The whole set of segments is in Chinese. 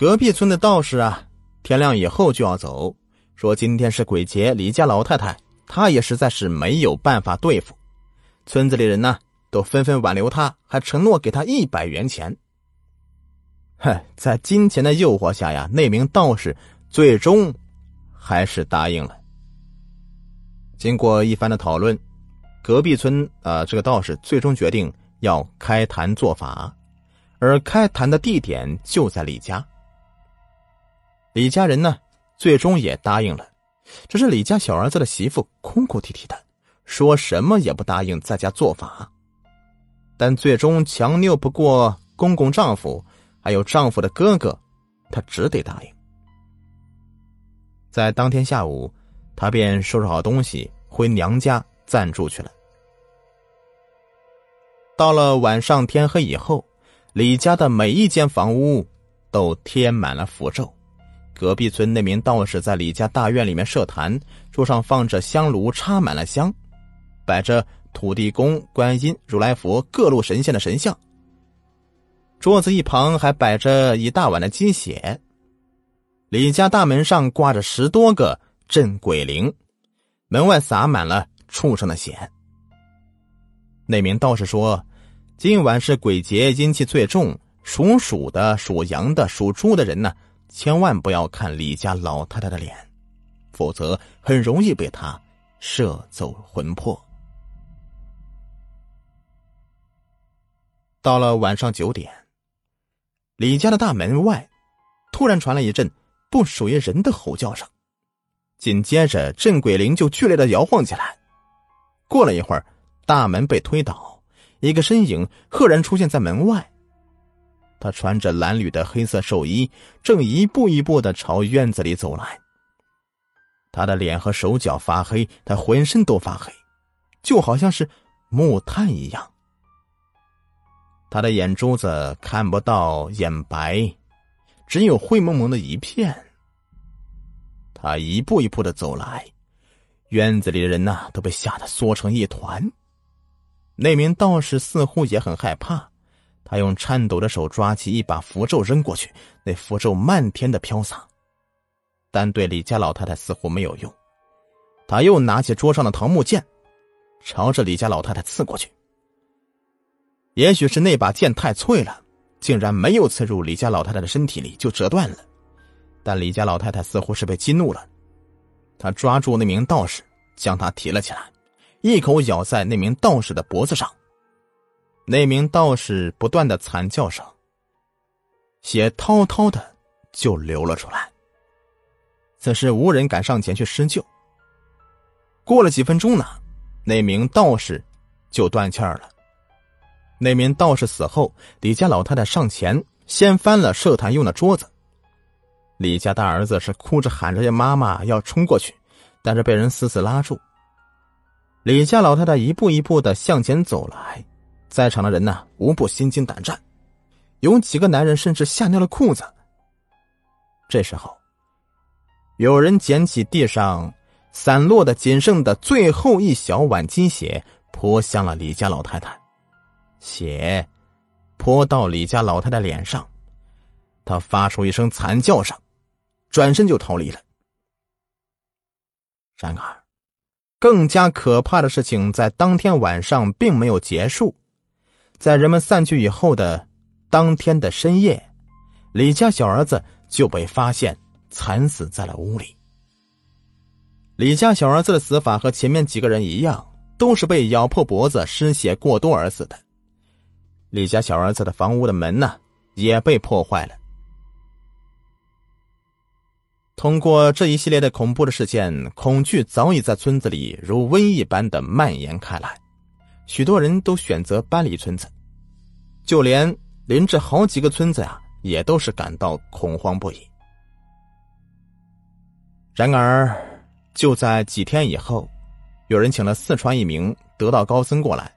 隔壁村的道士啊，天亮以后就要走，说今天是鬼节，李家老太太她也实在是没有办法对付。村子里人呢，都纷纷挽留他，还承诺给他一百元钱。嗨，在金钱的诱惑下呀，那名道士最终还是答应了。经过一番的讨论，隔壁村啊，这个道士最终决定要开坛做法，而开坛的地点就在李家。李家人呢，最终也答应了，只是李家小儿子的媳妇哭哭啼啼的，说什么也不答应在家做法。但最终强拗不过公公丈夫，还有丈夫的哥哥，她只得答应。在当天下午。他便收拾好东西回娘家暂住去了。到了晚上天黑以后，李家的每一间房屋都贴满了符咒。隔壁村那名道士在李家大院里面设坛，桌上放着香炉，插满了香，摆着土地公、观音、如来佛各路神仙的神像。桌子一旁还摆着一大碗的鸡血。李家大门上挂着十多个。镇鬼灵，门外洒满了畜生的血。那名道士说：“今晚是鬼节，阴气最重，属鼠的、属羊的、属猪的人呢，千万不要看李家老太太的脸，否则很容易被她摄走魂魄。”到了晚上九点，李家的大门外突然传来一阵不属于人的吼叫声。紧接着，镇鬼铃就剧烈的摇晃起来。过了一会儿，大门被推倒，一个身影赫然出现在门外。他穿着蓝绿的黑色寿衣，正一步一步的朝院子里走来。他的脸和手脚发黑，他浑身都发黑，就好像是木炭一样。他的眼珠子看不到眼白，只有灰蒙蒙的一片。他一步一步的走来，院子里的人呐都被吓得缩成一团。那名道士似乎也很害怕，他用颤抖的手抓起一把符咒扔过去，那符咒漫天的飘洒，但对李家老太太似乎没有用。他又拿起桌上的桃木剑，朝着李家老太太刺过去。也许是那把剑太脆了，竟然没有刺入李家老太太的身体里，就折断了。但李家老太太似乎是被激怒了，她抓住那名道士，将他提了起来，一口咬在那名道士的脖子上。那名道士不断的惨叫声，血滔滔的就流了出来。此时无人敢上前去施救。过了几分钟呢，那名道士就断气儿了。那名道士死后，李家老太太上前掀翻了设坛用的桌子。李家大儿子是哭着喊着要妈妈要冲过去，但是被人死死拉住。李家老太太一步一步的向前走来，在场的人呢无不心惊胆战，有几个男人甚至吓尿了裤子。这时候，有人捡起地上散落的仅剩的最后一小碗鸡血，泼向了李家老太太，血泼到李家老太太脸上，她发出一声惨叫声。转身就逃离了。然而，更加可怕的事情在当天晚上并没有结束。在人们散去以后的当天的深夜，李家小儿子就被发现惨死在了屋里。李家小儿子的死法和前面几个人一样，都是被咬破脖子、失血过多而死的。李家小儿子的房屋的门呢，也被破坏了。通过这一系列的恐怖的事件，恐惧早已在村子里如瘟疫般的蔓延开来，许多人都选择搬离村子，就连邻着好几个村子啊，也都是感到恐慌不已。然而，就在几天以后，有人请了四川一名得道高僧过来，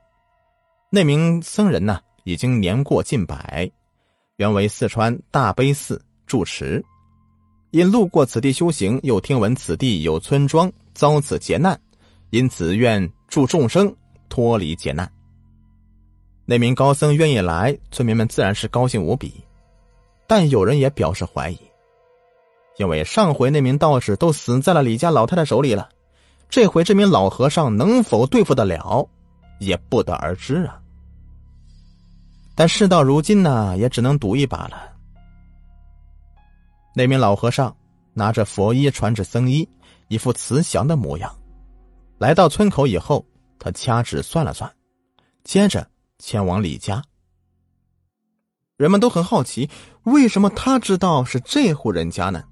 那名僧人呢，已经年过近百，原为四川大悲寺住持。因路过此地修行，又听闻此地有村庄遭此劫难，因此愿助众生脱离劫难。那名高僧愿意来，村民们自然是高兴无比。但有人也表示怀疑，因为上回那名道士都死在了李家老太太手里了，这回这名老和尚能否对付得了，也不得而知啊。但事到如今呢，也只能赌一把了。那名老和尚拿着佛衣，穿着僧衣，一副慈祥的模样，来到村口以后，他掐指算了算，接着前往李家。人们都很好奇，为什么他知道是这户人家呢？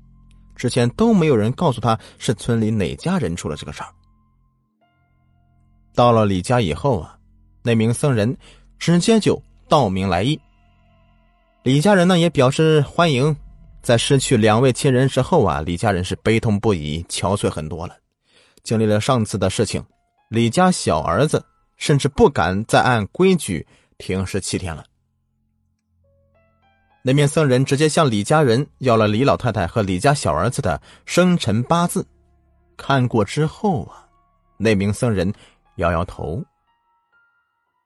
之前都没有人告诉他是村里哪家人出了这个事儿。到了李家以后啊，那名僧人直接就。道明来意，李家人呢也表示欢迎。在失去两位亲人之后啊，李家人是悲痛不已，憔悴很多了。经历了上次的事情，李家小儿子甚至不敢再按规矩停尸七天了。那名僧人直接向李家人要了李老太太和李家小儿子的生辰八字，看过之后啊，那名僧人摇摇头。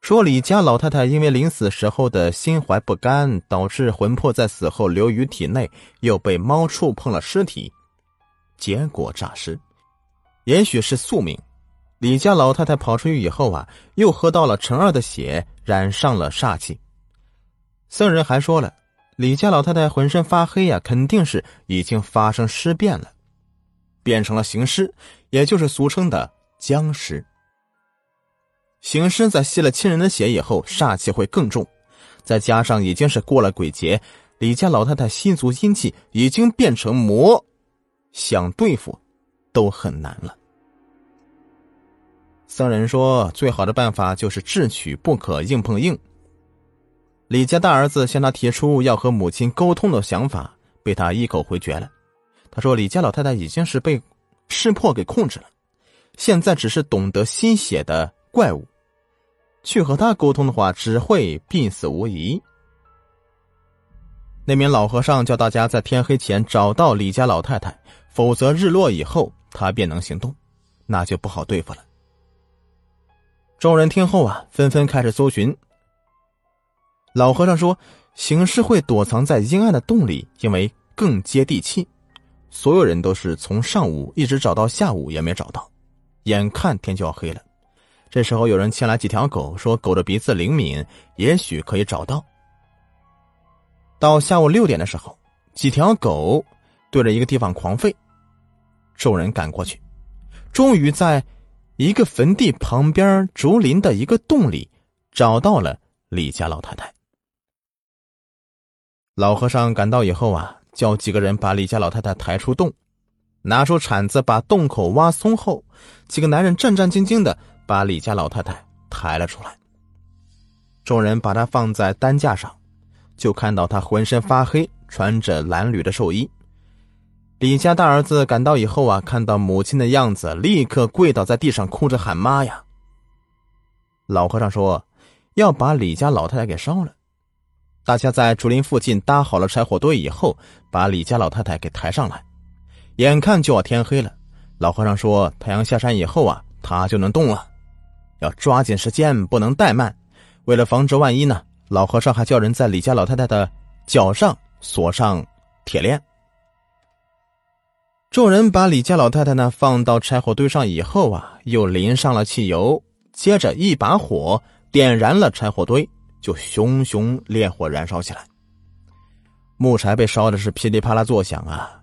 说李家老太太因为临死时候的心怀不甘，导致魂魄在死后留于体内，又被猫触碰了尸体，结果诈尸。也许是宿命。李家老太太跑出去以后啊，又喝到了陈二的血，染上了煞气。僧人还说了，李家老太太浑身发黑呀，肯定是已经发生尸变了，变成了行尸，也就是俗称的僵尸。行尸在吸了亲人的血以后，煞气会更重，再加上已经是过了鬼节，李家老太太吸足阴气，已经变成魔，想对付都很难了。僧人说，最好的办法就是智取，不可硬碰硬。李家大儿子向他提出要和母亲沟通的想法，被他一口回绝了。他说，李家老太太已经是被识破给控制了，现在只是懂得吸血的怪物。去和他沟通的话，只会必死无疑。那名老和尚叫大家在天黑前找到李家老太太，否则日落以后他便能行动，那就不好对付了。众人听后啊，纷纷开始搜寻。老和尚说：“行尸会躲藏在阴暗的洞里，因为更接地气。”所有人都是从上午一直找到下午也没找到，眼看天就要黑了。这时候，有人牵来几条狗，说狗的鼻子灵敏，也许可以找到。到下午六点的时候，几条狗对着一个地方狂吠，众人赶过去，终于在一个坟地旁边竹林的一个洞里找到了李家老太太。老和尚赶到以后啊，叫几个人把李家老太太抬出洞，拿出铲子把洞口挖松后，几个男人战战兢兢的。把李家老太太抬了出来，众人把她放在担架上，就看到她浑身发黑，穿着蓝缕的寿衣。李家大儿子赶到以后啊，看到母亲的样子，立刻跪倒在地上，哭着喊妈呀。老和尚说要把李家老太太给烧了。大家在竹林附近搭好了柴火堆以后，把李家老太太给抬上来。眼看就要天黑了，老和尚说太阳下山以后啊，他就能动了。要抓紧时间，不能怠慢。为了防止万一呢，老和尚还叫人在李家老太太的脚上锁上铁链。众人把李家老太太呢放到柴火堆上以后啊，又淋上了汽油，接着一把火点燃了柴火堆，就熊熊烈火燃烧起来。木柴被烧的是噼里啪啦作响啊！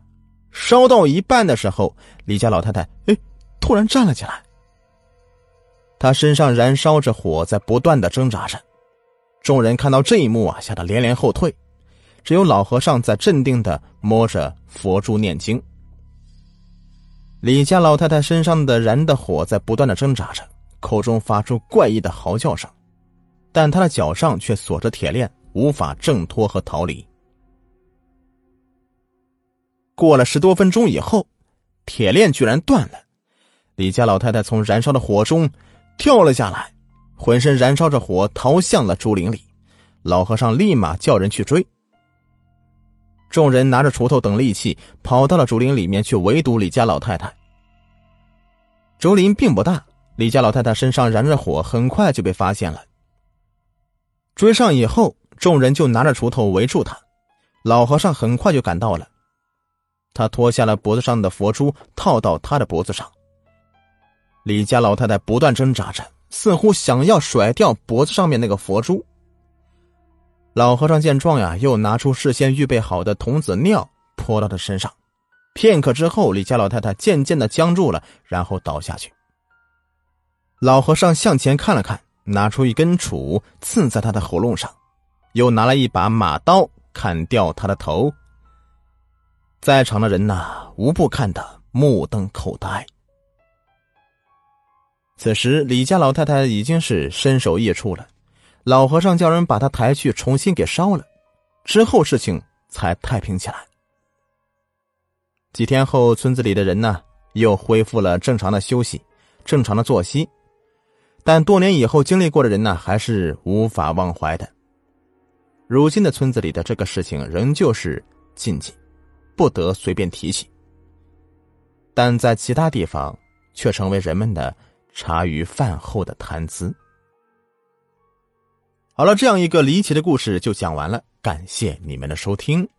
烧到一半的时候，李家老太太哎，突然站了起来。他身上燃烧着火，在不断的挣扎着。众人看到这一幕啊，吓得连连后退。只有老和尚在镇定的摸着佛珠念经。李家老太太身上的燃的火在不断的挣扎着，口中发出怪异的嚎叫声，但她的脚上却锁着铁链，无法挣脱和逃离。过了十多分钟以后，铁链居然断了。李家老太太从燃烧的火中。跳了下来，浑身燃烧着火，逃向了竹林里。老和尚立马叫人去追。众人拿着锄头等利器，跑到了竹林里面去围堵李家老太太。竹林并不大，李家老太太身上燃着火，很快就被发现了。追上以后，众人就拿着锄头围住他。老和尚很快就赶到了，他脱下了脖子上的佛珠，套到他的脖子上。李家老太太不断挣扎着，似乎想要甩掉脖子上面那个佛珠。老和尚见状呀，又拿出事先预备好的童子尿泼到他身上。片刻之后，李家老太太渐渐的僵住了，然后倒下去。老和尚向前看了看，拿出一根杵刺在他的喉咙上，又拿了一把马刀砍掉他的头。在场的人呐，无不看得目瞪口呆。此时，李家老太太已经是身首异处了。老和尚叫人把他抬去，重新给烧了，之后事情才太平起来。几天后，村子里的人呢又恢复了正常的休息、正常的作息，但多年以后经历过的人呢，还是无法忘怀的。如今的村子里的这个事情仍旧是禁忌，不得随便提起，但在其他地方却成为人们的。茶余饭后的谈资。好了，这样一个离奇的故事就讲完了，感谢你们的收听。